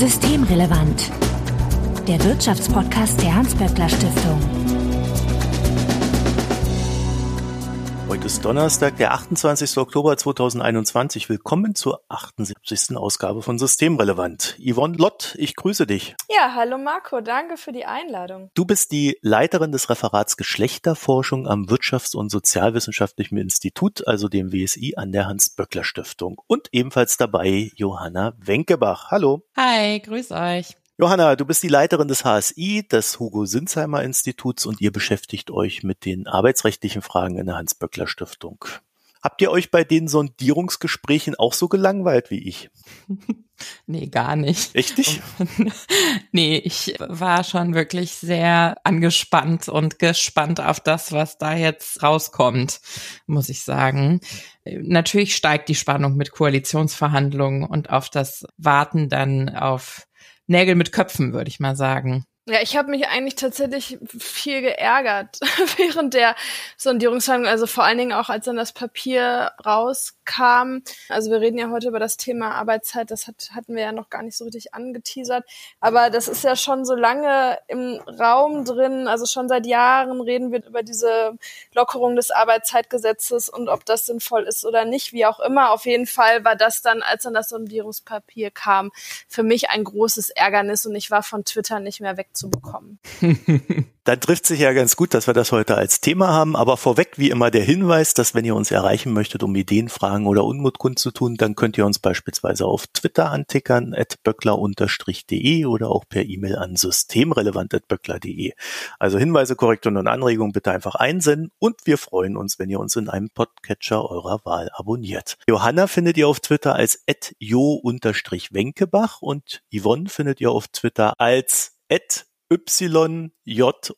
Systemrelevant. Der Wirtschaftspodcast der Hans-Böckler Stiftung. Ist Donnerstag, der 28. Oktober 2021. Willkommen zur 78. Ausgabe von Systemrelevant. Yvonne Lott, ich grüße dich. Ja, hallo Marco, danke für die Einladung. Du bist die Leiterin des Referats Geschlechterforschung am Wirtschafts- und Sozialwissenschaftlichen Institut, also dem WSI an der Hans-Böckler Stiftung. Und ebenfalls dabei Johanna Wenkebach. Hallo. Hi, grüß euch. Johanna, du bist die Leiterin des HSI, des Hugo Sinsheimer Instituts und ihr beschäftigt euch mit den arbeitsrechtlichen Fragen in der Hans-Böckler Stiftung. Habt ihr euch bei den Sondierungsgesprächen auch so gelangweilt wie ich? Nee, gar nicht. Echt nicht? nee, ich war schon wirklich sehr angespannt und gespannt auf das, was da jetzt rauskommt, muss ich sagen. Natürlich steigt die Spannung mit Koalitionsverhandlungen und auf das Warten dann auf Nägel mit Köpfen, würde ich mal sagen. Ja, ich habe mich eigentlich tatsächlich viel geärgert während der Sondierungsverhandlung, also vor allen Dingen auch, als dann das Papier rauskam. Also wir reden ja heute über das Thema Arbeitszeit, das hat, hatten wir ja noch gar nicht so richtig angeteasert. Aber das ist ja schon so lange im Raum drin, also schon seit Jahren reden wir über diese Lockerung des Arbeitszeitgesetzes und ob das sinnvoll ist oder nicht, wie auch immer. Auf jeden Fall war das dann, als dann das Sondierungspapier kam, für mich ein großes Ärgernis und ich war von Twitter nicht mehr weg zu bekommen. Dann trifft sich ja ganz gut, dass wir das heute als Thema haben. Aber vorweg wie immer der Hinweis, dass wenn ihr uns erreichen möchtet, um Ideen, Fragen oder Unmut kundzutun, dann könnt ihr uns beispielsweise auf Twitter antickern, at böckler-de oder auch per E-Mail an systemrelevant.böckler.de. Also Hinweise, Korrekturen und Anregungen bitte einfach einsenden und wir freuen uns, wenn ihr uns in einem Podcatcher eurer Wahl abonniert. Johanna findet ihr auf Twitter als at jo-wenkebach und Yvonne findet ihr auf Twitter als at yj-lot.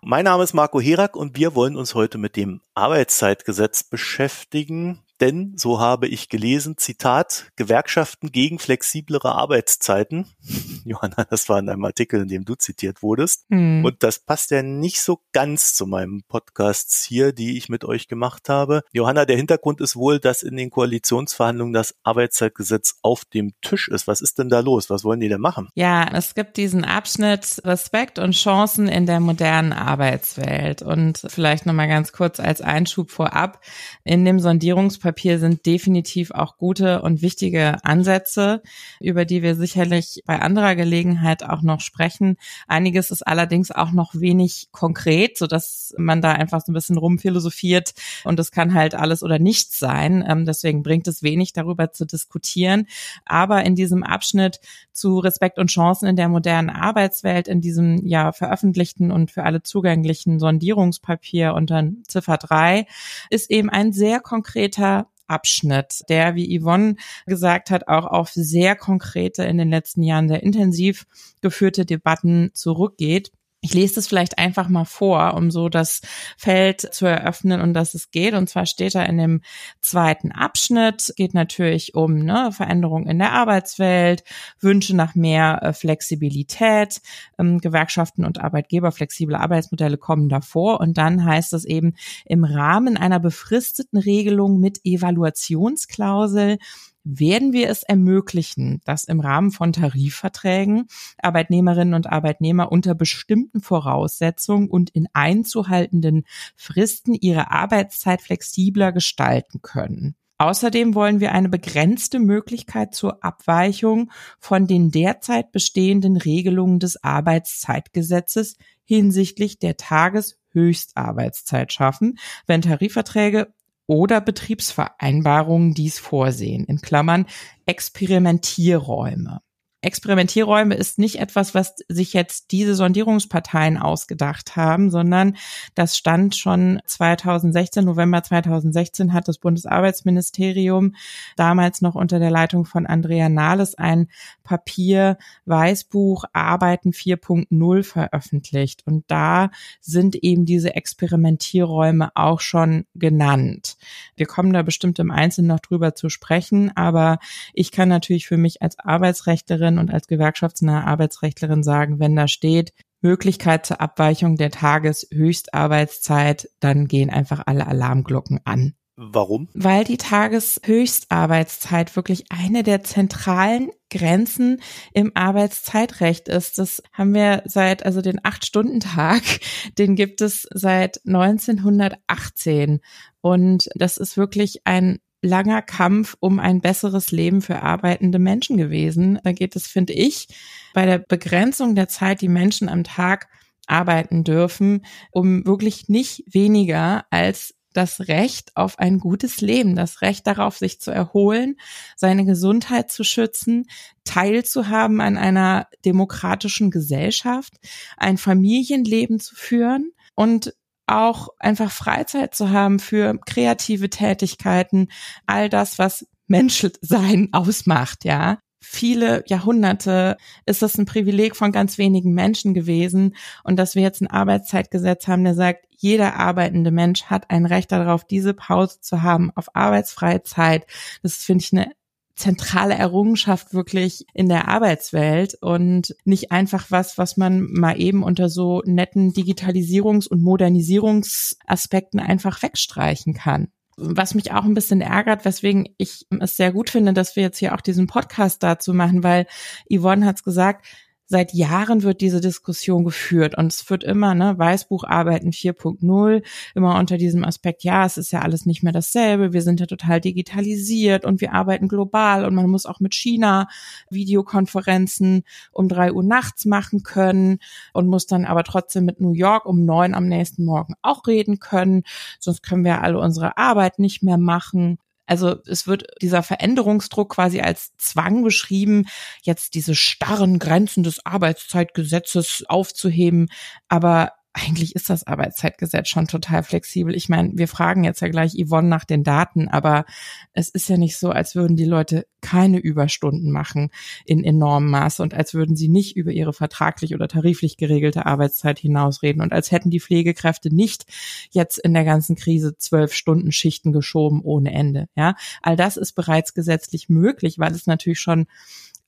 Mein Name ist Marco Herak und wir wollen uns heute mit dem Arbeitszeitgesetz beschäftigen, denn, so habe ich gelesen, Zitat, Gewerkschaften gegen flexiblere Arbeitszeiten. Johanna, das war in einem Artikel, in dem du zitiert wurdest. Hm. Und das passt ja nicht so ganz zu meinem Podcast hier, die ich mit euch gemacht habe. Johanna, der Hintergrund ist wohl, dass in den Koalitionsverhandlungen das Arbeitszeitgesetz auf dem Tisch ist. Was ist denn da los? Was wollen die denn machen? Ja, es gibt diesen Abschnitt Respekt und Chancen in der modernen Arbeitswelt. Und vielleicht nochmal ganz kurz als Einschub vorab. In dem Sondierungspapier Papier sind definitiv auch gute und wichtige Ansätze, über die wir sicherlich bei anderer Gelegenheit auch noch sprechen. Einiges ist allerdings auch noch wenig konkret, so dass man da einfach so ein bisschen rumphilosophiert und es kann halt alles oder nichts sein. Ähm, deswegen bringt es wenig darüber zu diskutieren. Aber in diesem Abschnitt zu Respekt und Chancen in der modernen Arbeitswelt, in diesem ja veröffentlichten und für alle zugänglichen Sondierungspapier unter Ziffer 3, ist eben ein sehr konkreter Abschnitt, der, wie Yvonne gesagt hat, auch auf sehr konkrete, in den letzten Jahren sehr intensiv geführte Debatten zurückgeht. Ich lese das vielleicht einfach mal vor, um so das Feld zu eröffnen und dass es geht. Und zwar steht da in dem zweiten Abschnitt, geht natürlich um ne, Veränderungen in der Arbeitswelt, Wünsche nach mehr äh, Flexibilität, ähm, Gewerkschaften und Arbeitgeber, flexible Arbeitsmodelle kommen davor. Und dann heißt es eben im Rahmen einer befristeten Regelung mit Evaluationsklausel werden wir es ermöglichen, dass im Rahmen von Tarifverträgen Arbeitnehmerinnen und Arbeitnehmer unter bestimmten Voraussetzungen und in einzuhaltenden Fristen ihre Arbeitszeit flexibler gestalten können. Außerdem wollen wir eine begrenzte Möglichkeit zur Abweichung von den derzeit bestehenden Regelungen des Arbeitszeitgesetzes hinsichtlich der Tageshöchstarbeitszeit schaffen, wenn Tarifverträge oder Betriebsvereinbarungen dies vorsehen, in Klammern Experimentierräume. Experimentierräume ist nicht etwas, was sich jetzt diese Sondierungsparteien ausgedacht haben, sondern das stand schon 2016, November 2016 hat das Bundesarbeitsministerium damals noch unter der Leitung von Andrea Nahles ein Papier Weißbuch Arbeiten 4.0 veröffentlicht. Und da sind eben diese Experimentierräume auch schon genannt. Wir kommen da bestimmt im Einzelnen noch drüber zu sprechen, aber ich kann natürlich für mich als Arbeitsrechtlerin Arbeitsrechtlerin und als gewerkschaftsnahe Arbeitsrechtlerin sagen, wenn da steht, Möglichkeit zur Abweichung der Tageshöchstarbeitszeit, dann gehen einfach alle Alarmglocken an. Warum? Weil die Tageshöchstarbeitszeit wirklich eine der zentralen Grenzen im Arbeitszeitrecht ist. Das haben wir seit, also den Acht-Stunden-Tag, den gibt es seit 1918. Und das ist wirklich ein langer Kampf um ein besseres Leben für arbeitende Menschen gewesen. Da geht es, finde ich, bei der Begrenzung der Zeit, die Menschen am Tag arbeiten dürfen, um wirklich nicht weniger als das Recht auf ein gutes Leben, das Recht darauf, sich zu erholen, seine Gesundheit zu schützen, teilzuhaben an einer demokratischen Gesellschaft, ein Familienleben zu führen und auch einfach Freizeit zu haben für kreative Tätigkeiten, all das, was Menschsein ausmacht, ja viele Jahrhunderte ist das ein Privileg von ganz wenigen Menschen gewesen. Und dass wir jetzt ein Arbeitszeitgesetz haben, der sagt, jeder arbeitende Mensch hat ein Recht darauf, diese Pause zu haben auf arbeitsfreie Zeit. Das finde ich eine zentrale Errungenschaft wirklich in der Arbeitswelt und nicht einfach was, was man mal eben unter so netten Digitalisierungs- und Modernisierungsaspekten einfach wegstreichen kann. Was mich auch ein bisschen ärgert, weswegen ich es sehr gut finde, dass wir jetzt hier auch diesen Podcast dazu machen, weil Yvonne hat es gesagt, seit Jahren wird diese Diskussion geführt und es wird immer, ne, Weißbucharbeiten 4.0, immer unter diesem Aspekt, ja, es ist ja alles nicht mehr dasselbe, wir sind ja total digitalisiert und wir arbeiten global und man muss auch mit China Videokonferenzen um drei Uhr nachts machen können und muss dann aber trotzdem mit New York um neun am nächsten Morgen auch reden können, sonst können wir alle unsere Arbeit nicht mehr machen. Also es wird dieser Veränderungsdruck quasi als Zwang beschrieben, jetzt diese starren Grenzen des Arbeitszeitgesetzes aufzuheben. Aber eigentlich ist das Arbeitszeitgesetz schon total flexibel. Ich meine, wir fragen jetzt ja gleich Yvonne nach den Daten, aber es ist ja nicht so, als würden die Leute keine Überstunden machen in enormem Maße und als würden sie nicht über ihre vertraglich oder tariflich geregelte Arbeitszeit hinausreden und als hätten die Pflegekräfte nicht jetzt in der ganzen Krise zwölf Stunden Schichten geschoben ohne Ende. Ja, all das ist bereits gesetzlich möglich, weil es natürlich schon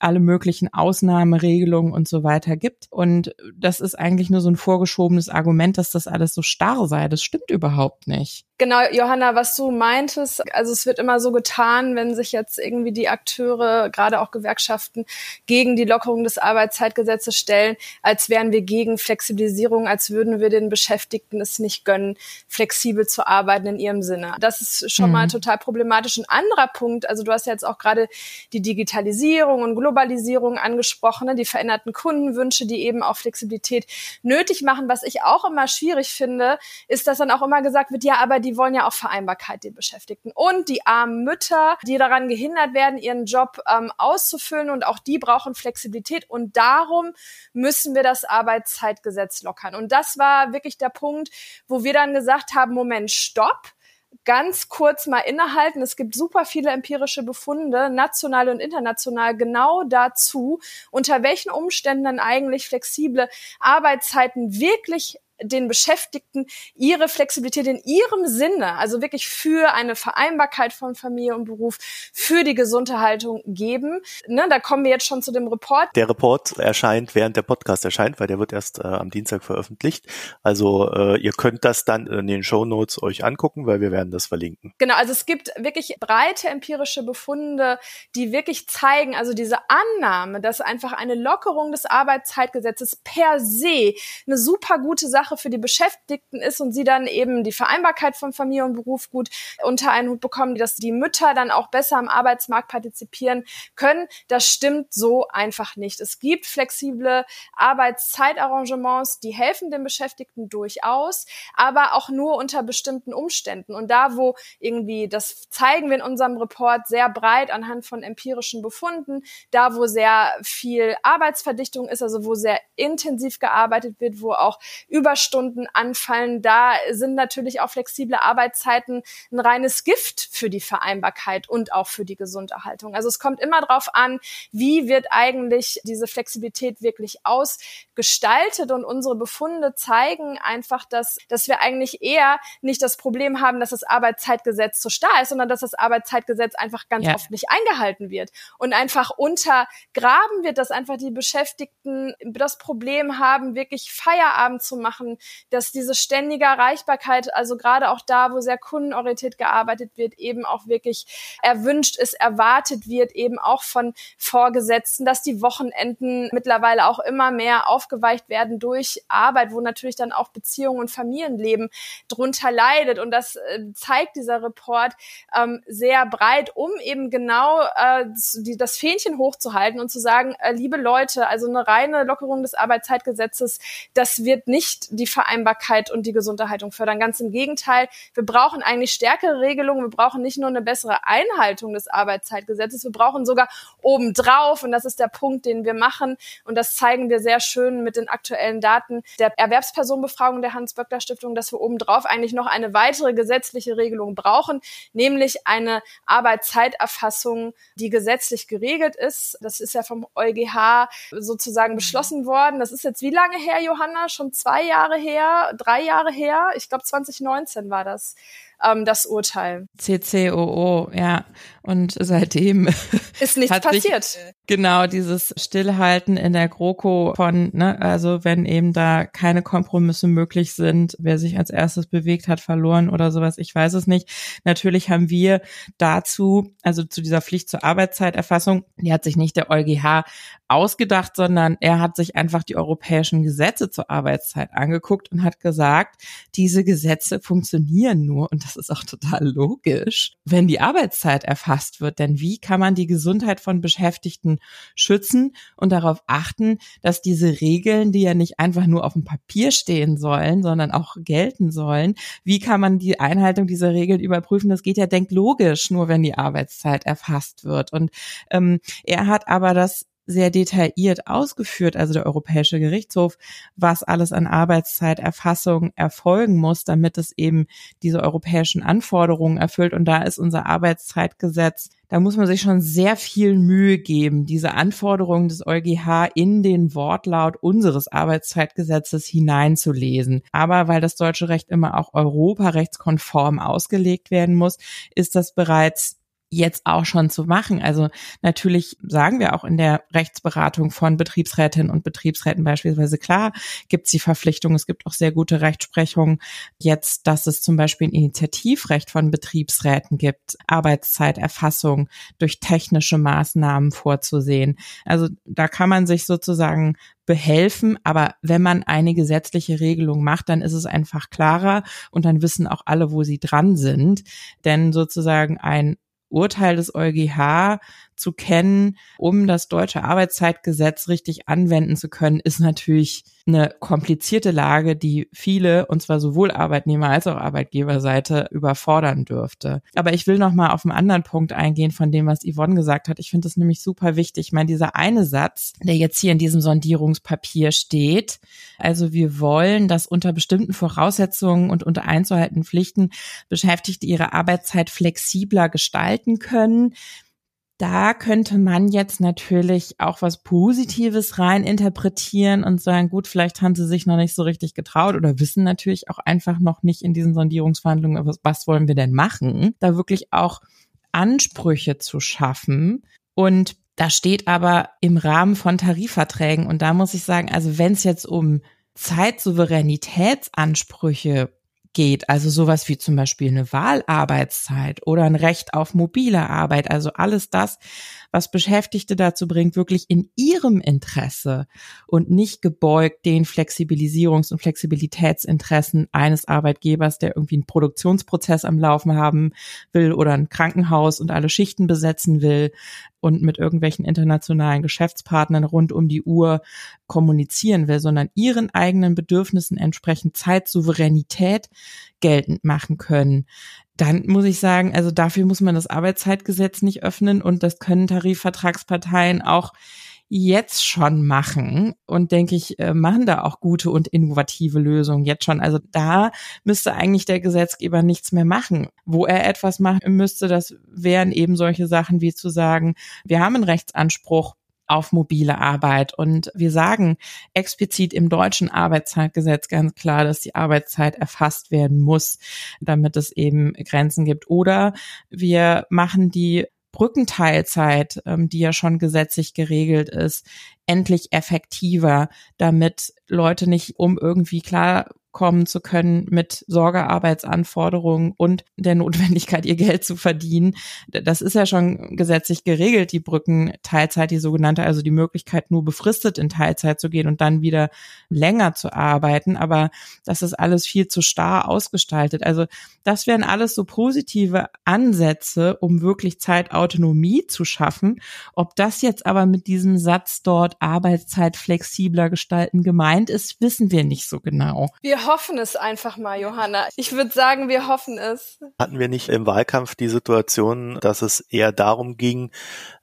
alle möglichen Ausnahmeregelungen und so weiter gibt. Und das ist eigentlich nur so ein vorgeschobenes Argument, dass das alles so starr sei. Das stimmt überhaupt nicht. Genau, Johanna, was du meintest, also es wird immer so getan, wenn sich jetzt irgendwie die Akteure, gerade auch Gewerkschaften, gegen die Lockerung des Arbeitszeitgesetzes stellen, als wären wir gegen Flexibilisierung, als würden wir den Beschäftigten es nicht gönnen, flexibel zu arbeiten in ihrem Sinne. Das ist schon mhm. mal total problematisch. Ein anderer Punkt, also du hast ja jetzt auch gerade die Digitalisierung und Globalisierung angesprochen, ne, die veränderten Kundenwünsche, die eben auch Flexibilität nötig machen. Was ich auch immer schwierig finde, ist, dass dann auch immer gesagt wird, ja, aber die wollen ja auch Vereinbarkeit, den Beschäftigten. Und die armen Mütter, die daran gehindert werden, ihren Job ähm, auszufüllen und auch die brauchen Flexibilität. Und darum müssen wir das Arbeitszeitgesetz lockern. Und das war wirklich der Punkt, wo wir dann gesagt haben, Moment, stopp ganz kurz mal innehalten. Es gibt super viele empirische Befunde, national und international, genau dazu, unter welchen Umständen dann eigentlich flexible Arbeitszeiten wirklich den Beschäftigten ihre Flexibilität in ihrem Sinne, also wirklich für eine Vereinbarkeit von Familie und Beruf, für die Gesunderhaltung geben. Ne, da kommen wir jetzt schon zu dem Report. Der Report erscheint, während der Podcast erscheint, weil der wird erst äh, am Dienstag veröffentlicht. Also äh, ihr könnt das dann in den Show Notes euch angucken, weil wir werden das verlinken. Genau, also es gibt wirklich breite empirische Befunde, die wirklich zeigen, also diese Annahme, dass einfach eine Lockerung des Arbeitszeitgesetzes per se eine super gute Sache Sache für die Beschäftigten ist und sie dann eben die Vereinbarkeit von Familie und Beruf gut unter einen Hut bekommen, dass die Mütter dann auch besser am Arbeitsmarkt partizipieren können. Das stimmt so einfach nicht. Es gibt flexible Arbeitszeitarrangements, die helfen den Beschäftigten durchaus, aber auch nur unter bestimmten Umständen. Und da, wo irgendwie, das zeigen wir in unserem Report sehr breit anhand von empirischen Befunden, da, wo sehr viel Arbeitsverdichtung ist, also wo sehr intensiv gearbeitet wird, wo auch über Überstunden anfallen, da sind natürlich auch flexible Arbeitszeiten ein reines Gift für die Vereinbarkeit und auch für die Gesunderhaltung. Also es kommt immer darauf an, wie wird eigentlich diese Flexibilität wirklich ausgestaltet und unsere Befunde zeigen einfach, dass, dass wir eigentlich eher nicht das Problem haben, dass das Arbeitszeitgesetz zu starr ist, sondern dass das Arbeitszeitgesetz einfach ganz ja. oft nicht eingehalten wird und einfach untergraben wird, dass einfach die Beschäftigten das Problem haben, wirklich Feierabend zu machen machen, dass diese ständige Erreichbarkeit, also gerade auch da, wo sehr kundenorientiert gearbeitet wird, eben auch wirklich erwünscht ist, erwartet wird, eben auch von Vorgesetzten, dass die Wochenenden mittlerweile auch immer mehr aufgeweicht werden durch Arbeit, wo natürlich dann auch Beziehungen und Familienleben drunter leidet. Und das äh, zeigt dieser Report ähm, sehr breit, um eben genau äh, die, das Fähnchen hochzuhalten und zu sagen, äh, liebe Leute, also eine reine Lockerung des Arbeitszeitgesetzes, das wird nicht die Vereinbarkeit und die Gesunderhaltung fördern. Ganz im Gegenteil, wir brauchen eigentlich stärkere Regelungen. Wir brauchen nicht nur eine bessere Einhaltung des Arbeitszeitgesetzes, wir brauchen sogar obendrauf, und das ist der Punkt, den wir machen, und das zeigen wir sehr schön mit den aktuellen Daten der Erwerbspersonenbefragung der Hans-Böckler-Stiftung, dass wir obendrauf eigentlich noch eine weitere gesetzliche Regelung brauchen, nämlich eine Arbeitszeiterfassung, die gesetzlich geregelt ist. Das ist ja vom EuGH sozusagen beschlossen worden. Das ist jetzt wie lange her, Johanna? Schon zwei Jahre her, drei Jahre her? Ich glaube 2019 war das ähm, das Urteil. CCOO, ja. Und seitdem ist nichts passiert. Sich, genau, dieses Stillhalten in der GroKo von, ne, also wenn eben da keine Kompromisse möglich sind, wer sich als erstes bewegt hat, verloren oder sowas, ich weiß es nicht. Natürlich haben wir dazu, also zu dieser Pflicht zur Arbeitszeiterfassung, die hat sich nicht der EuGH ausgedacht, sondern er hat sich einfach die europäischen Gesetze zur Arbeitszeit angeguckt und hat gesagt, diese Gesetze funktionieren nur, und das ist auch total logisch, wenn die Arbeitszeit erfasst wird. Denn wie kann man die Gesundheit von Beschäftigten schützen und darauf achten, dass diese Regeln, die ja nicht einfach nur auf dem Papier stehen sollen, sondern auch gelten sollen, wie kann man die Einhaltung dieser Regeln überprüfen? Das geht ja denkt logisch, nur wenn die Arbeitszeit erfasst wird. Und ähm, er hat aber das sehr detailliert ausgeführt, also der Europäische Gerichtshof, was alles an Arbeitszeiterfassung erfolgen muss, damit es eben diese europäischen Anforderungen erfüllt. Und da ist unser Arbeitszeitgesetz, da muss man sich schon sehr viel Mühe geben, diese Anforderungen des EuGH in den Wortlaut unseres Arbeitszeitgesetzes hineinzulesen. Aber weil das deutsche Recht immer auch europarechtskonform ausgelegt werden muss, ist das bereits jetzt auch schon zu machen. Also natürlich sagen wir auch in der Rechtsberatung von Betriebsrätinnen und Betriebsräten beispielsweise klar, gibt es die Verpflichtung, es gibt auch sehr gute Rechtsprechung jetzt, dass es zum Beispiel ein Initiativrecht von Betriebsräten gibt, Arbeitszeiterfassung durch technische Maßnahmen vorzusehen. Also da kann man sich sozusagen behelfen, aber wenn man eine gesetzliche Regelung macht, dann ist es einfach klarer und dann wissen auch alle, wo sie dran sind. Denn sozusagen ein Urteil des EuGH zu kennen, um das deutsche Arbeitszeitgesetz richtig anwenden zu können, ist natürlich eine komplizierte Lage, die viele, und zwar sowohl Arbeitnehmer als auch Arbeitgeberseite, überfordern dürfte. Aber ich will noch mal auf einen anderen Punkt eingehen von dem, was Yvonne gesagt hat. Ich finde das nämlich super wichtig. Ich meine, dieser eine Satz, der jetzt hier in diesem Sondierungspapier steht, also wir wollen, dass unter bestimmten Voraussetzungen und unter einzuhaltenden Pflichten Beschäftigte ihre Arbeitszeit flexibler gestalten können da könnte man jetzt natürlich auch was Positives rein interpretieren und sagen, gut, vielleicht haben sie sich noch nicht so richtig getraut oder wissen natürlich auch einfach noch nicht in diesen Sondierungsverhandlungen, was, was wollen wir denn machen, da wirklich auch Ansprüche zu schaffen. Und da steht aber im Rahmen von Tarifverträgen, und da muss ich sagen, also wenn es jetzt um Zeitsouveränitätsansprüche geht, also sowas wie zum Beispiel eine Wahlarbeitszeit oder ein Recht auf mobile Arbeit, also alles das, was Beschäftigte dazu bringt, wirklich in ihrem Interesse und nicht gebeugt den Flexibilisierungs- und Flexibilitätsinteressen eines Arbeitgebers, der irgendwie einen Produktionsprozess am Laufen haben will oder ein Krankenhaus und alle Schichten besetzen will und mit irgendwelchen internationalen Geschäftspartnern rund um die Uhr kommunizieren will, sondern ihren eigenen Bedürfnissen entsprechend Zeitsouveränität geltend machen können dann muss ich sagen, also dafür muss man das Arbeitszeitgesetz nicht öffnen und das können Tarifvertragsparteien auch jetzt schon machen und denke ich, äh, machen da auch gute und innovative Lösungen jetzt schon. Also da müsste eigentlich der Gesetzgeber nichts mehr machen. Wo er etwas machen müsste, das wären eben solche Sachen wie zu sagen, wir haben einen Rechtsanspruch auf mobile Arbeit. Und wir sagen explizit im deutschen Arbeitszeitgesetz ganz klar, dass die Arbeitszeit erfasst werden muss, damit es eben Grenzen gibt. Oder wir machen die Brückenteilzeit, ähm, die ja schon gesetzlich geregelt ist, endlich effektiver, damit Leute nicht um irgendwie klar kommen zu können mit Sorgearbeitsanforderungen und der Notwendigkeit, ihr Geld zu verdienen. Das ist ja schon gesetzlich geregelt, die Brückenteilzeit, die sogenannte, also die Möglichkeit, nur befristet in Teilzeit zu gehen und dann wieder länger zu arbeiten. Aber das ist alles viel zu starr ausgestaltet. Also das wären alles so positive Ansätze, um wirklich Zeitautonomie zu schaffen. Ob das jetzt aber mit diesem Satz dort Arbeitszeit flexibler gestalten gemeint ist, wissen wir nicht so genau. Wir hoffen es einfach mal, Johanna. Ich würde sagen, wir hoffen es. Hatten wir nicht im Wahlkampf die Situation, dass es eher darum ging,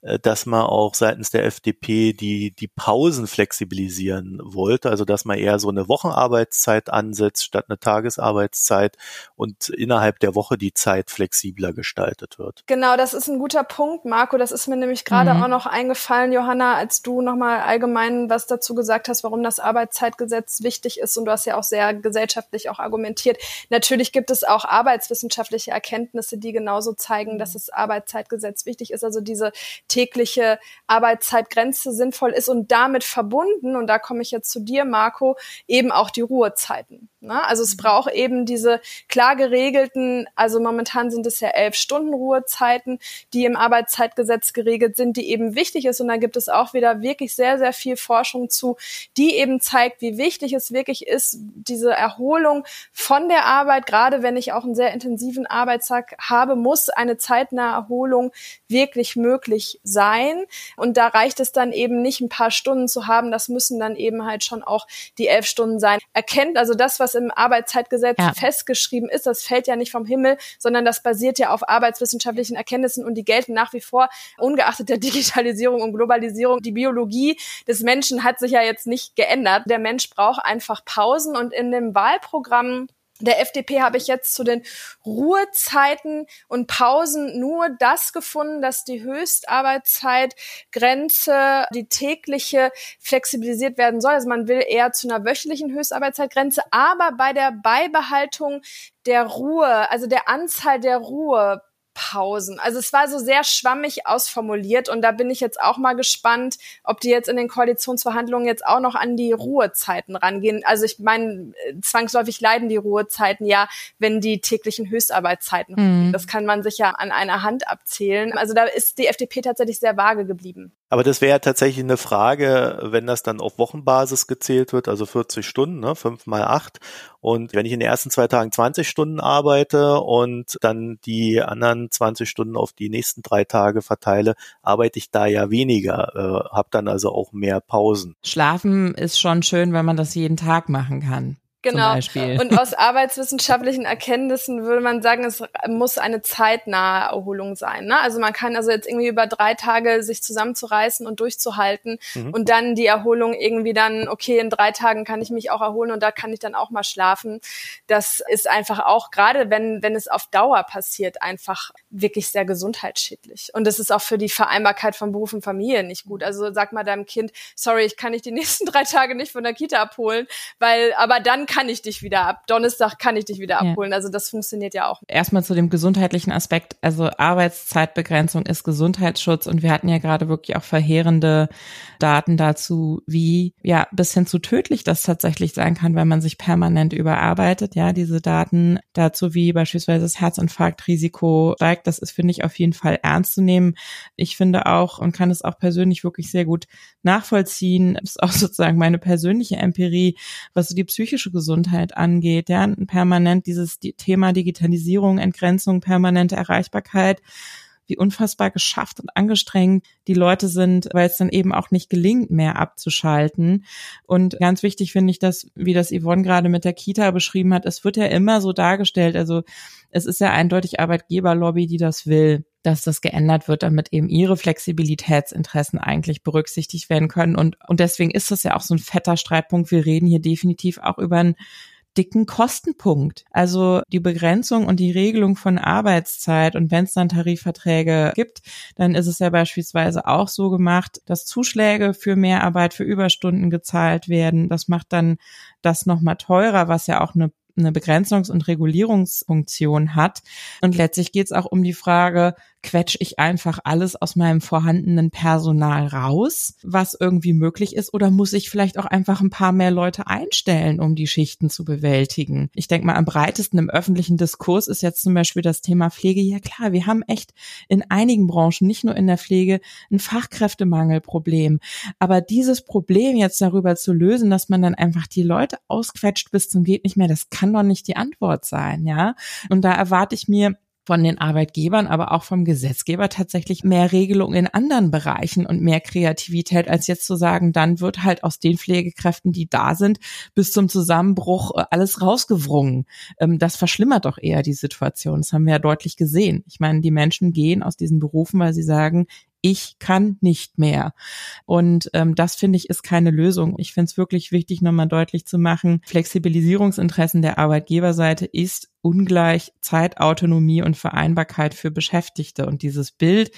äh, dass man auch seitens der FDP die, die Pausen flexibilisieren wollte, also dass man eher so eine Wochenarbeitszeit ansetzt statt eine Tagesarbeitszeit und innerhalb der Woche die Zeit flexibler gestaltet wird. Genau, das ist ein guter Punkt, Marco. Das ist mir nämlich gerade mhm. auch noch eingefallen, Johanna, als du nochmal allgemein was dazu gesagt hast, warum das Arbeitszeitgesetz wichtig ist. Und du hast ja auch sehr gesellschaftlich auch argumentiert. Natürlich gibt es auch arbeitswissenschaftliche Erkenntnisse, die genauso zeigen, dass das Arbeitszeitgesetz wichtig ist. Also diese tägliche Arbeitszeitgrenze sinnvoll ist und damit verbunden, und da komme ich jetzt zu dir, Marco, eben auch die Ruhezeiten. Ne? Also es mhm. braucht eben diese klar geregelten, also momentan sind es ja elf Stunden Ruhezeiten, die im Arbeitszeitgesetz geregelt sind, die eben wichtig ist. Und da gibt es auch wieder wirklich sehr, sehr viel Forschung zu, die eben zeigt, wie wichtig es wirklich ist, diese Erholung von der Arbeit, gerade wenn ich auch einen sehr intensiven Arbeitstag habe, muss eine zeitnahe Erholung wirklich möglich sein. Und da reicht es dann eben nicht ein paar Stunden zu haben, das müssen dann eben halt schon auch die elf Stunden sein. Erkennt also das, was im Arbeitszeitgesetz ja. festgeschrieben ist, das fällt ja nicht vom Himmel, sondern das basiert ja auf arbeitswissenschaftlichen Erkenntnissen und die gelten nach wie vor ungeachtet der Digitalisierung und Globalisierung. Die Biologie des Menschen hat sich ja jetzt nicht geändert. Der Mensch braucht einfach Pausen und in dem Wahlprogramm der FDP habe ich jetzt zu den Ruhezeiten und Pausen nur das gefunden, dass die Höchstarbeitszeitgrenze, die tägliche, flexibilisiert werden soll. Also man will eher zu einer wöchentlichen Höchstarbeitszeitgrenze, aber bei der Beibehaltung der Ruhe, also der Anzahl der Ruhe Pausen. Also es war so sehr schwammig ausformuliert und da bin ich jetzt auch mal gespannt, ob die jetzt in den Koalitionsverhandlungen jetzt auch noch an die Ruhezeiten rangehen. Also ich meine, zwangsläufig leiden die Ruhezeiten ja, wenn die täglichen Höchstarbeitszeiten. Mhm. Das kann man sich ja an einer Hand abzählen. Also da ist die FDP tatsächlich sehr vage geblieben. Aber das wäre tatsächlich eine Frage, wenn das dann auf Wochenbasis gezählt wird, also 40 Stunden, ne, 5 mal 8. Und wenn ich in den ersten zwei Tagen 20 Stunden arbeite und dann die anderen 20 Stunden auf die nächsten drei Tage verteile, arbeite ich da ja weniger, äh, habe dann also auch mehr Pausen. Schlafen ist schon schön, wenn man das jeden Tag machen kann. Genau. Und aus arbeitswissenschaftlichen Erkenntnissen würde man sagen, es muss eine zeitnahe Erholung sein. Ne? Also man kann also jetzt irgendwie über drei Tage sich zusammenzureißen und durchzuhalten mhm. und dann die Erholung irgendwie dann, okay, in drei Tagen kann ich mich auch erholen und da kann ich dann auch mal schlafen. Das ist einfach auch, gerade wenn, wenn es auf Dauer passiert, einfach wirklich sehr gesundheitsschädlich. Und das ist auch für die Vereinbarkeit von Beruf und Familie nicht gut. Also sag mal deinem Kind, sorry, ich kann dich die nächsten drei Tage nicht von der Kita abholen, weil, aber dann kann ich dich wieder ab. Donnerstag kann ich dich wieder abholen. Ja. Also das funktioniert ja auch. Erstmal zu dem gesundheitlichen Aspekt. Also Arbeitszeitbegrenzung ist Gesundheitsschutz und wir hatten ja gerade wirklich auch verheerende Daten dazu, wie ja bis hin zu tödlich das tatsächlich sein kann, wenn man sich permanent überarbeitet. Ja, diese Daten dazu, wie beispielsweise das Herzinfarktrisiko steigt, das ist finde ich auf jeden Fall ernst zu nehmen. Ich finde auch und kann es auch persönlich wirklich sehr gut nachvollziehen. Das ist auch sozusagen meine persönliche Empirie, was so die psychische Gesundheit angeht. Ja, permanent dieses Thema Digitalisierung, Entgrenzung, permanente Erreichbarkeit wie unfassbar geschafft und angestrengt die Leute sind, weil es dann eben auch nicht gelingt, mehr abzuschalten. Und ganz wichtig finde ich das, wie das Yvonne gerade mit der Kita beschrieben hat, es wird ja immer so dargestellt, also es ist ja eindeutig Arbeitgeberlobby, die das will dass das geändert wird, damit eben ihre Flexibilitätsinteressen eigentlich berücksichtigt werden können. Und, und deswegen ist das ja auch so ein fetter Streitpunkt. Wir reden hier definitiv auch über ein dicken Kostenpunkt. Also die Begrenzung und die Regelung von Arbeitszeit und wenn es dann Tarifverträge gibt, dann ist es ja beispielsweise auch so gemacht, dass Zuschläge für Mehrarbeit, für Überstunden gezahlt werden. Das macht dann das nochmal teurer, was ja auch eine eine Begrenzungs- und Regulierungsfunktion hat. Und letztlich geht es auch um die Frage, quetsch ich einfach alles aus meinem vorhandenen Personal raus, was irgendwie möglich ist, oder muss ich vielleicht auch einfach ein paar mehr Leute einstellen, um die Schichten zu bewältigen? Ich denke mal, am breitesten im öffentlichen Diskurs ist jetzt zum Beispiel das Thema Pflege. Ja klar, wir haben echt in einigen Branchen, nicht nur in der Pflege, ein Fachkräftemangelproblem. Aber dieses Problem jetzt darüber zu lösen, dass man dann einfach die Leute ausquetscht bis zum geht nicht mehr, das kann doch nicht die Antwort sein, ja? Und da erwarte ich mir von den Arbeitgebern, aber auch vom Gesetzgeber tatsächlich mehr Regelungen in anderen Bereichen und mehr Kreativität, als jetzt zu sagen, dann wird halt aus den Pflegekräften, die da sind, bis zum Zusammenbruch äh, alles rausgewrungen. Ähm, das verschlimmert doch eher die Situation. Das haben wir ja deutlich gesehen. Ich meine, die Menschen gehen aus diesen Berufen, weil sie sagen, ich kann nicht mehr. Und ähm, das finde ich ist keine Lösung. Ich finde es wirklich wichtig, nochmal deutlich zu machen, Flexibilisierungsinteressen der Arbeitgeberseite ist ungleich Zeitautonomie und Vereinbarkeit für Beschäftigte. Und dieses Bild,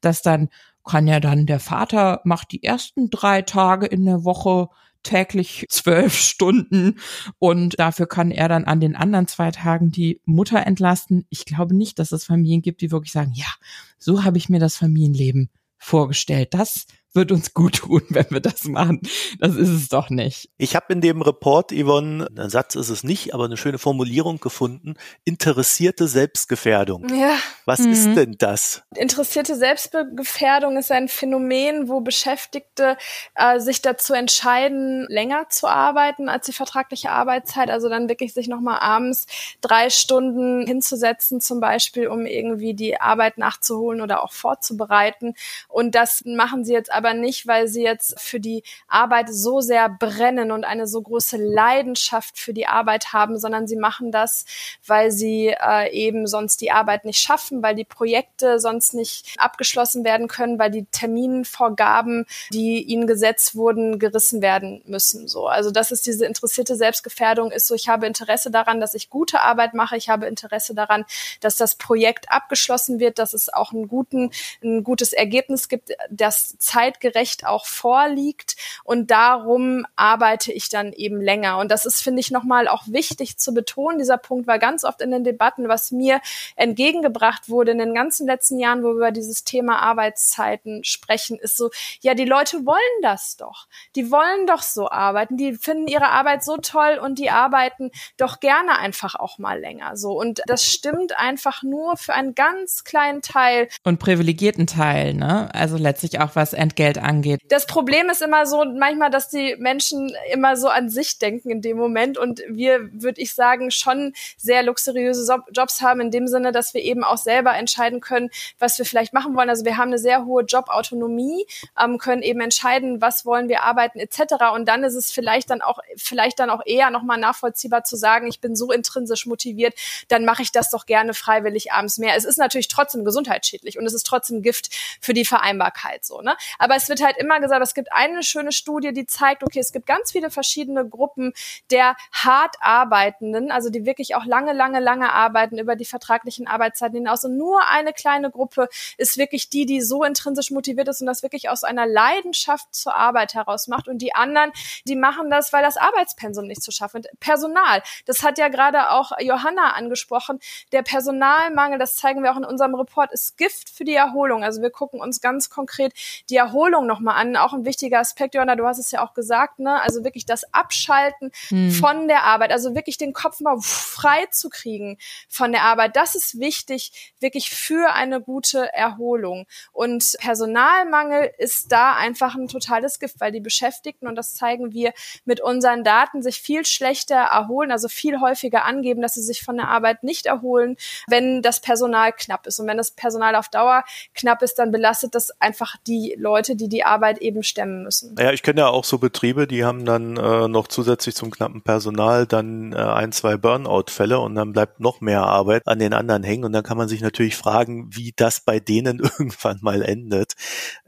dass dann kann ja dann der Vater macht die ersten drei Tage in der Woche täglich zwölf Stunden und dafür kann er dann an den anderen zwei Tagen die Mutter entlasten. Ich glaube nicht, dass es Familien gibt, die wirklich sagen, ja, so habe ich mir das Familienleben vorgestellt. Das wird uns gut tun, wenn wir das machen. Das ist es doch nicht. Ich habe in dem Report, Yvonne, ein Satz ist es nicht, aber eine schöne Formulierung gefunden, interessierte Selbstgefährdung. Ja. Was mhm. ist denn das? Interessierte Selbstgefährdung ist ein Phänomen, wo Beschäftigte äh, sich dazu entscheiden, länger zu arbeiten als die vertragliche Arbeitszeit, also dann wirklich sich nochmal abends drei Stunden hinzusetzen, zum Beispiel, um irgendwie die Arbeit nachzuholen oder auch vorzubereiten. Und das machen sie jetzt aber nicht, weil sie jetzt für die Arbeit so sehr brennen und eine so große Leidenschaft für die Arbeit haben, sondern sie machen das, weil sie äh, eben sonst die Arbeit nicht schaffen, weil die Projekte sonst nicht abgeschlossen werden können, weil die Terminvorgaben, die ihnen gesetzt wurden, gerissen werden müssen. So, also das ist diese interessierte Selbstgefährdung, ist so, ich habe Interesse daran, dass ich gute Arbeit mache, ich habe Interesse daran, dass das Projekt abgeschlossen wird, dass es auch einen guten, ein gutes Ergebnis gibt, das Zeit zeitgerecht auch vorliegt und darum arbeite ich dann eben länger. Und das ist, finde ich, nochmal auch wichtig zu betonen, dieser Punkt, weil ganz oft in den Debatten, was mir entgegengebracht wurde in den ganzen letzten Jahren, wo wir über dieses Thema Arbeitszeiten sprechen, ist so, ja, die Leute wollen das doch. Die wollen doch so arbeiten. Die finden ihre Arbeit so toll und die arbeiten doch gerne einfach auch mal länger so. Und das stimmt einfach nur für einen ganz kleinen Teil. Und privilegierten Teil, ne? Also letztlich auch was Entgelt Geld angeht. Das Problem ist immer so manchmal, dass die Menschen immer so an sich denken in dem Moment und wir, würde ich sagen, schon sehr luxuriöse Jobs haben in dem Sinne, dass wir eben auch selber entscheiden können, was wir vielleicht machen wollen. Also wir haben eine sehr hohe Jobautonomie, ähm, können eben entscheiden, was wollen wir arbeiten etc. Und dann ist es vielleicht dann auch vielleicht dann auch eher nochmal nachvollziehbar zu sagen, ich bin so intrinsisch motiviert, dann mache ich das doch gerne freiwillig abends mehr. Es ist natürlich trotzdem gesundheitsschädlich und es ist trotzdem Gift für die Vereinbarkeit so. Ne? Aber aber es wird halt immer gesagt, es gibt eine schöne Studie, die zeigt, okay, es gibt ganz viele verschiedene Gruppen der hart Arbeitenden, also die wirklich auch lange, lange, lange arbeiten über die vertraglichen Arbeitszeiten hinaus. Und nur eine kleine Gruppe ist wirklich die, die so intrinsisch motiviert ist und das wirklich aus einer Leidenschaft zur Arbeit heraus macht. Und die anderen, die machen das, weil das Arbeitspensum nicht zu schaffen. Personal, das hat ja gerade auch Johanna angesprochen. Der Personalmangel, das zeigen wir auch in unserem Report, ist Gift für die Erholung. Also wir gucken uns ganz konkret die Erholung Erholung nochmal an. Auch ein wichtiger Aspekt, Johanna, du hast es ja auch gesagt, ne? Also wirklich das Abschalten hm. von der Arbeit, also wirklich den Kopf mal frei zu kriegen von der Arbeit. Das ist wichtig, wirklich für eine gute Erholung. Und Personalmangel ist da einfach ein totales Gift, weil die Beschäftigten, und das zeigen wir mit unseren Daten, sich viel schlechter erholen, also viel häufiger angeben, dass sie sich von der Arbeit nicht erholen, wenn das Personal knapp ist. Und wenn das Personal auf Dauer knapp ist, dann belastet das einfach die Leute, Leute, die die Arbeit eben stemmen müssen. Ja, ich kenne ja auch so Betriebe, die haben dann äh, noch zusätzlich zum knappen Personal dann äh, ein, zwei Burnout-Fälle und dann bleibt noch mehr Arbeit an den anderen hängen und dann kann man sich natürlich fragen, wie das bei denen irgendwann mal endet.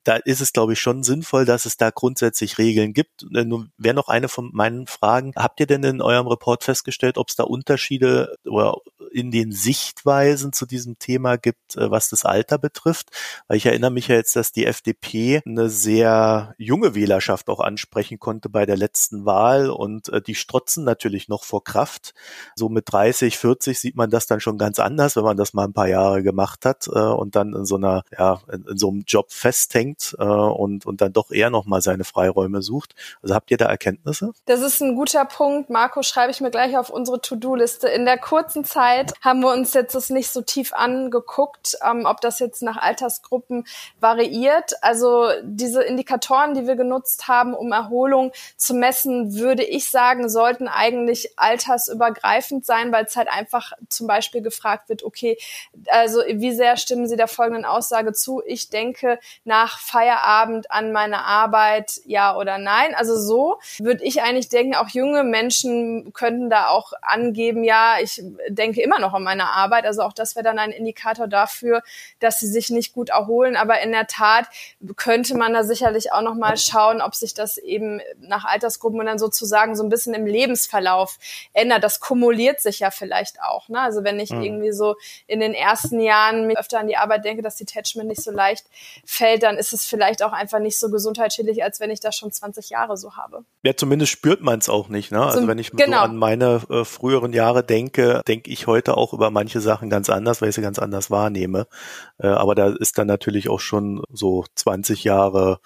Da ist es, glaube ich, schon sinnvoll, dass es da grundsätzlich Regeln gibt. Äh, nun wäre noch eine von meinen Fragen. Habt ihr denn in eurem Report festgestellt, ob es da Unterschiede oder in den Sichtweisen zu diesem Thema gibt, äh, was das Alter betrifft? Weil ich erinnere mich ja jetzt, dass die FDP eine sehr junge Wählerschaft auch ansprechen konnte bei der letzten Wahl und äh, die strotzen natürlich noch vor Kraft. So mit 30, 40 sieht man das dann schon ganz anders, wenn man das mal ein paar Jahre gemacht hat und dann in so einer, ja, in, in so einem Job festhängt äh, und, und dann doch eher nochmal seine Freiräume sucht. Also habt ihr da Erkenntnisse? Das ist ein guter Punkt. Marco, schreibe ich mir gleich auf unsere To-Do-Liste. In der kurzen Zeit haben wir uns jetzt das nicht so tief angeguckt, ähm, ob das jetzt nach Altersgruppen variiert. Also diese Indikatoren, die wir genutzt haben, um Erholung zu messen, würde ich sagen, sollten eigentlich altersübergreifend sein, weil es halt einfach zum Beispiel gefragt wird, okay, also wie sehr stimmen Sie der folgenden Aussage zu? Ich denke nach Feierabend an meine Arbeit, ja oder nein. Also so würde ich eigentlich denken, auch junge Menschen könnten da auch angeben, ja, ich denke immer noch an meine Arbeit. Also auch das wäre dann ein Indikator dafür, dass sie sich nicht gut erholen. Aber in der Tat könnte man da sicherlich auch noch mal schauen, ob sich das eben nach Altersgruppen und dann sozusagen so ein bisschen im Lebensverlauf ändert. Das kumuliert sich ja vielleicht auch. Ne? Also wenn ich mhm. irgendwie so in den ersten Jahren öfter an die Arbeit denke, dass Detachment nicht so leicht fällt, dann ist es vielleicht auch einfach nicht so gesundheitsschädlich, als wenn ich das schon 20 Jahre so habe. Ja, zumindest spürt man es auch nicht. Ne? Also so, wenn ich genau. so an meine äh, früheren Jahre denke, denke ich heute auch über manche Sachen ganz anders, weil ich sie ganz anders wahrnehme. Äh, aber da ist dann natürlich auch schon so 20 Jahre,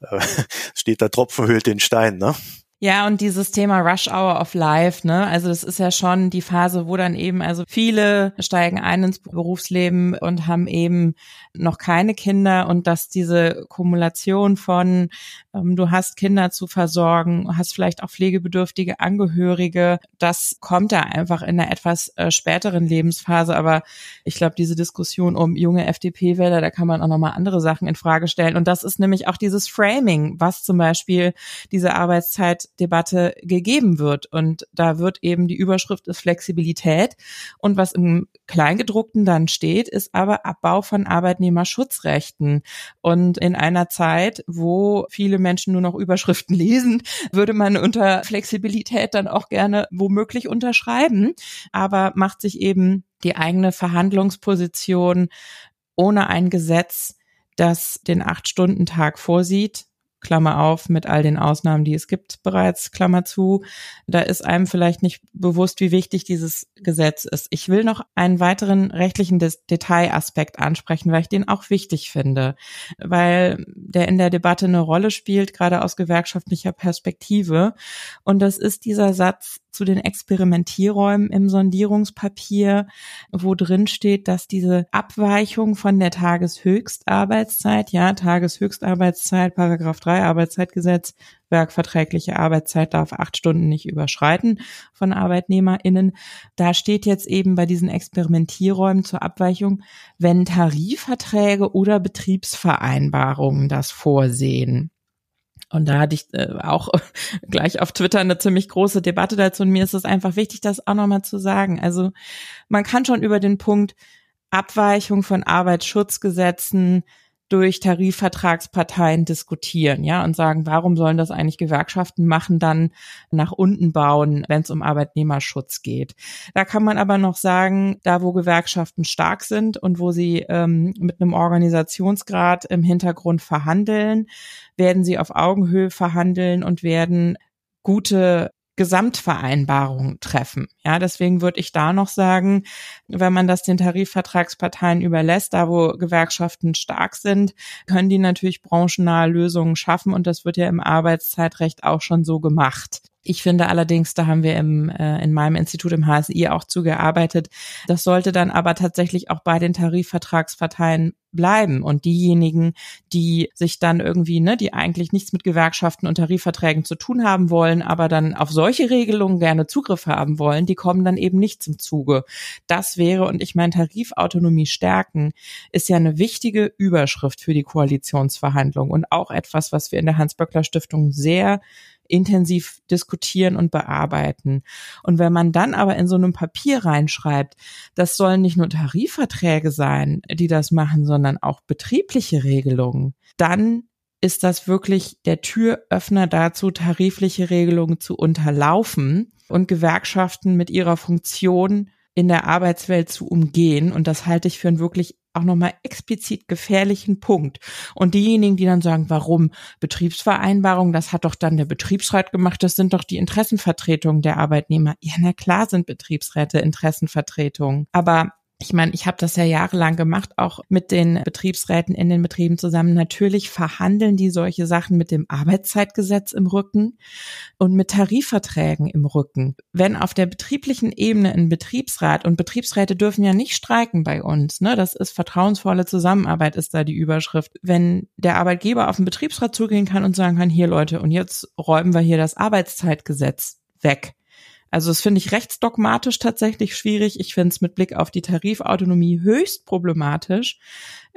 äh, steht da Tropfen höhlt den Stein. Ne? Ja, und dieses Thema Rush Hour of Life, ne? Also das ist ja schon die Phase, wo dann eben, also viele steigen ein ins Berufsleben und haben eben noch keine Kinder und dass diese Kumulation von, ähm, du hast Kinder zu versorgen, hast vielleicht auch pflegebedürftige Angehörige, das kommt da einfach in einer etwas äh, späteren Lebensphase. Aber ich glaube, diese Diskussion um junge FDP-Wähler, da kann man auch nochmal andere Sachen in Frage stellen. Und das ist nämlich auch dieses Framing, was zum Beispiel diese Arbeitszeit Debatte gegeben wird. Und da wird eben die Überschrift ist Flexibilität. Und was im Kleingedruckten dann steht, ist aber Abbau von Arbeitnehmerschutzrechten. Und in einer Zeit, wo viele Menschen nur noch Überschriften lesen, würde man unter Flexibilität dann auch gerne womöglich unterschreiben, aber macht sich eben die eigene Verhandlungsposition ohne ein Gesetz, das den Acht-Stunden-Tag vorsieht, Klammer auf, mit all den Ausnahmen, die es gibt bereits, Klammer zu. Da ist einem vielleicht nicht bewusst, wie wichtig dieses Gesetz ist. Ich will noch einen weiteren rechtlichen Detailaspekt ansprechen, weil ich den auch wichtig finde, weil der in der Debatte eine Rolle spielt, gerade aus gewerkschaftlicher Perspektive. Und das ist dieser Satz, zu den Experimentierräumen im Sondierungspapier, wo drin steht, dass diese Abweichung von der Tageshöchstarbeitszeit, ja, Tageshöchstarbeitszeit, Paragraph 3 Arbeitszeitgesetz, werkverträgliche Arbeitszeit darf acht Stunden nicht überschreiten von ArbeitnehmerInnen. Da steht jetzt eben bei diesen Experimentierräumen zur Abweichung, wenn Tarifverträge oder Betriebsvereinbarungen das vorsehen. Und da hatte ich äh, auch gleich auf Twitter eine ziemlich große Debatte dazu. Und mir ist es einfach wichtig, das auch nochmal zu sagen. Also man kann schon über den Punkt Abweichung von Arbeitsschutzgesetzen durch Tarifvertragsparteien diskutieren, ja, und sagen, warum sollen das eigentlich Gewerkschaften machen, dann nach unten bauen, wenn es um Arbeitnehmerschutz geht. Da kann man aber noch sagen, da wo Gewerkschaften stark sind und wo sie ähm, mit einem Organisationsgrad im Hintergrund verhandeln, werden sie auf Augenhöhe verhandeln und werden gute Gesamtvereinbarung treffen. Ja, deswegen würde ich da noch sagen, wenn man das den Tarifvertragsparteien überlässt, da wo Gewerkschaften stark sind, können die natürlich branchennahe Lösungen schaffen und das wird ja im Arbeitszeitrecht auch schon so gemacht. Ich finde allerdings, da haben wir im, äh, in meinem Institut im HSI auch zugearbeitet. Das sollte dann aber tatsächlich auch bei den Tarifvertragsparteien bleiben und diejenigen, die sich dann irgendwie, ne, die eigentlich nichts mit Gewerkschaften und Tarifverträgen zu tun haben wollen, aber dann auf solche Regelungen gerne Zugriff haben wollen, die kommen dann eben nicht zum Zuge. Das wäre, und ich meine, Tarifautonomie stärken ist ja eine wichtige Überschrift für die Koalitionsverhandlungen und auch etwas, was wir in der Hans-Böckler Stiftung sehr intensiv diskutieren und bearbeiten. Und wenn man dann aber in so einem Papier reinschreibt, das sollen nicht nur Tarifverträge sein, die das machen, sondern auch betriebliche Regelungen, dann ist das wirklich der Türöffner dazu, tarifliche Regelungen zu unterlaufen und Gewerkschaften mit ihrer Funktion in der Arbeitswelt zu umgehen. Und das halte ich für einen wirklich auch nochmal explizit gefährlichen Punkt. Und diejenigen, die dann sagen, warum Betriebsvereinbarung, das hat doch dann der Betriebsrat gemacht, das sind doch die Interessenvertretungen der Arbeitnehmer. Ja, na klar sind Betriebsräte Interessenvertretungen. Aber ich meine, ich habe das ja jahrelang gemacht, auch mit den Betriebsräten in den Betrieben zusammen. Natürlich verhandeln die solche Sachen mit dem Arbeitszeitgesetz im Rücken und mit Tarifverträgen im Rücken. Wenn auf der betrieblichen Ebene ein Betriebsrat und Betriebsräte dürfen ja nicht streiken bei uns, ne? Das ist vertrauensvolle Zusammenarbeit, ist da die Überschrift. Wenn der Arbeitgeber auf den Betriebsrat zugehen kann und sagen kann, hier Leute, und jetzt räumen wir hier das Arbeitszeitgesetz weg also das finde ich rechtsdogmatisch tatsächlich schwierig. Ich finde es mit Blick auf die Tarifautonomie höchst problematisch.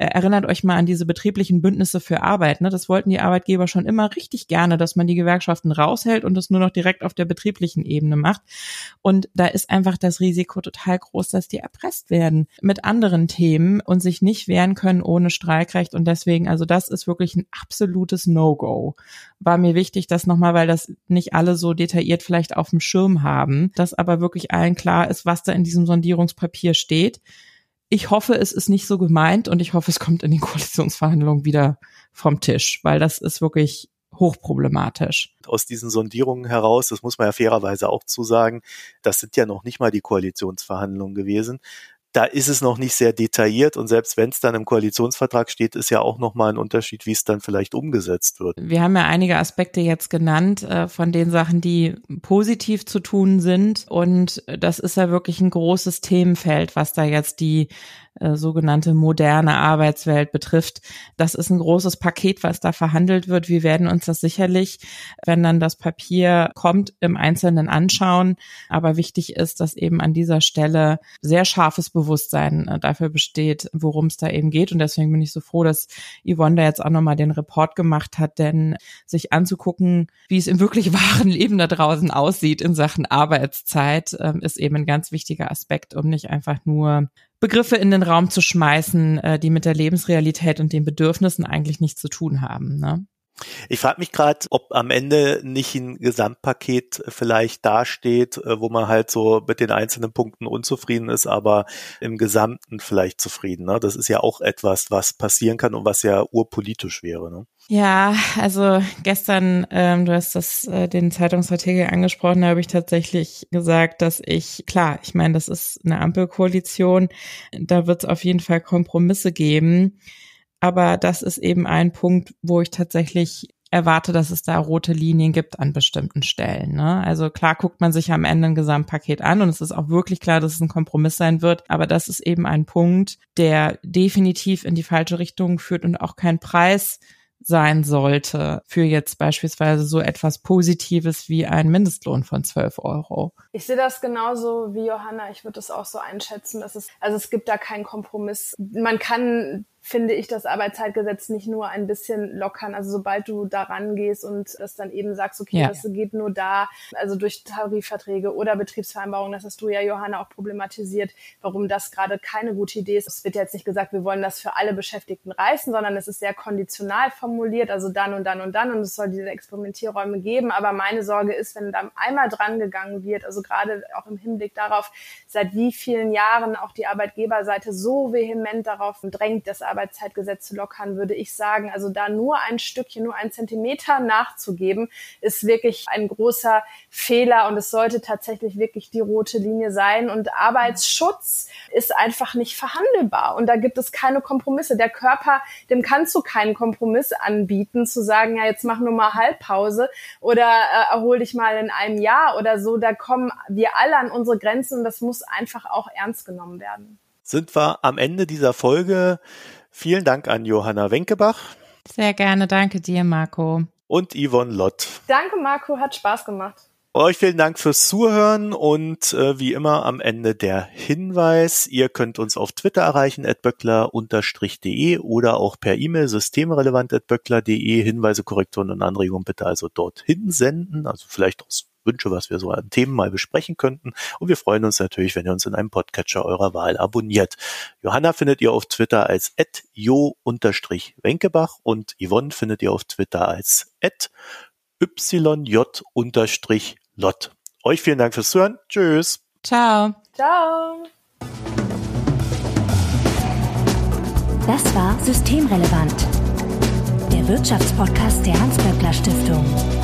Äh, erinnert euch mal an diese betrieblichen Bündnisse für Arbeit. Ne? Das wollten die Arbeitgeber schon immer richtig gerne, dass man die Gewerkschaften raushält und das nur noch direkt auf der betrieblichen Ebene macht. Und da ist einfach das Risiko total groß, dass die erpresst werden mit anderen Themen und sich nicht wehren können ohne Streikrecht. Und deswegen, also das ist wirklich ein absolutes No-Go. War mir wichtig, dass nochmal, weil das nicht alle so detailliert vielleicht auf dem Schirm haben, dass aber wirklich allen klar ist, was da in diesem Sondierungspapier steht ich hoffe, es ist nicht so gemeint und ich hoffe, es kommt in den Koalitionsverhandlungen wieder vom Tisch, weil das ist wirklich hochproblematisch. Aus diesen Sondierungen heraus, das muss man ja fairerweise auch zusagen, das sind ja noch nicht mal die Koalitionsverhandlungen gewesen, da ist es noch nicht sehr detailliert und selbst wenn es dann im Koalitionsvertrag steht, ist ja auch nochmal ein Unterschied, wie es dann vielleicht umgesetzt wird. Wir haben ja einige Aspekte jetzt genannt äh, von den Sachen, die positiv zu tun sind und das ist ja wirklich ein großes Themenfeld, was da jetzt die äh, sogenannte moderne Arbeitswelt betrifft. Das ist ein großes Paket, was da verhandelt wird. Wir werden uns das sicherlich, wenn dann das Papier kommt, im Einzelnen anschauen. Aber wichtig ist, dass eben an dieser Stelle sehr scharfes Bewusstsein äh, dafür besteht, worum es da eben geht. Und deswegen bin ich so froh, dass Yvonne da jetzt auch nochmal den Report gemacht hat, denn sich anzugucken, wie es im wirklich wahren Leben da draußen aussieht in Sachen Arbeitszeit, ähm, ist eben ein ganz wichtiger Aspekt, um nicht einfach nur Begriffe in den Raum zu schmeißen, äh, die mit der Lebensrealität und den Bedürfnissen eigentlich nichts zu tun haben. Ne? Ich frage mich gerade, ob am Ende nicht ein Gesamtpaket vielleicht dasteht, äh, wo man halt so mit den einzelnen Punkten unzufrieden ist, aber im Gesamten vielleicht zufrieden. Ne? Das ist ja auch etwas, was passieren kann und was ja urpolitisch wäre. Ne? Ja, also gestern, ähm, du hast das äh, den Zeitungsartikel angesprochen, da habe ich tatsächlich gesagt, dass ich, klar, ich meine, das ist eine Ampelkoalition, da wird es auf jeden Fall Kompromisse geben. Aber das ist eben ein Punkt, wo ich tatsächlich erwarte, dass es da rote Linien gibt an bestimmten Stellen. Ne? Also klar guckt man sich am Ende ein Gesamtpaket an und es ist auch wirklich klar, dass es ein Kompromiss sein wird. Aber das ist eben ein Punkt, der definitiv in die falsche Richtung führt und auch kein Preis sein sollte für jetzt beispielsweise so etwas Positives wie ein Mindestlohn von 12 Euro. Ich sehe das genauso wie Johanna. Ich würde es auch so einschätzen, dass es, also es gibt da keinen Kompromiss. Man kann finde ich das Arbeitszeitgesetz nicht nur ein bisschen lockern. Also sobald du daran gehst und das dann eben sagst, okay, ja. das geht nur da, also durch Tarifverträge oder Betriebsvereinbarungen, das hast du ja, Johanna, auch problematisiert, warum das gerade keine gute Idee ist. Es wird jetzt nicht gesagt, wir wollen das für alle Beschäftigten reißen, sondern es ist sehr konditional formuliert, also dann und dann und dann und es soll diese Experimentierräume geben. Aber meine Sorge ist, wenn da einmal dran gegangen wird, also gerade auch im Hinblick darauf, seit wie vielen Jahren auch die Arbeitgeberseite so vehement darauf drängt, dass Arbeitszeitgesetz zu lockern, würde ich sagen, also da nur ein Stückchen, nur ein Zentimeter nachzugeben, ist wirklich ein großer Fehler und es sollte tatsächlich wirklich die rote Linie sein. Und Arbeitsschutz ist einfach nicht verhandelbar und da gibt es keine Kompromisse. Der Körper, dem kannst du keinen Kompromiss anbieten, zu sagen, ja, jetzt mach nur mal Halbpause oder äh, erhol dich mal in einem Jahr oder so. Da kommen wir alle an unsere Grenzen und das muss einfach auch ernst genommen werden. Sind wir am Ende dieser Folge Vielen Dank an Johanna Wenkebach. Sehr gerne, danke dir, Marco. Und Yvonne Lott. Danke, Marco, hat Spaß gemacht. Euch vielen Dank fürs Zuhören und äh, wie immer am Ende der Hinweis, ihr könnt uns auf Twitter erreichen, at böckler-de oder auch per E-Mail systemrelevant.böckler.de. Hinweise, Korrekturen und Anregungen bitte also dorthin senden, also vielleicht aus Wünsche, was wir so an Themen mal besprechen könnten. Und wir freuen uns natürlich, wenn ihr uns in einem Podcatcher eurer Wahl abonniert. Johanna findet ihr auf Twitter als jo-wenkebach und Yvonne findet ihr auf Twitter als yj-lot. Euch vielen Dank fürs Zuhören. Tschüss. Ciao. Ciao. Das war Systemrelevant, der Wirtschaftspodcast der Hans-Böckler Stiftung.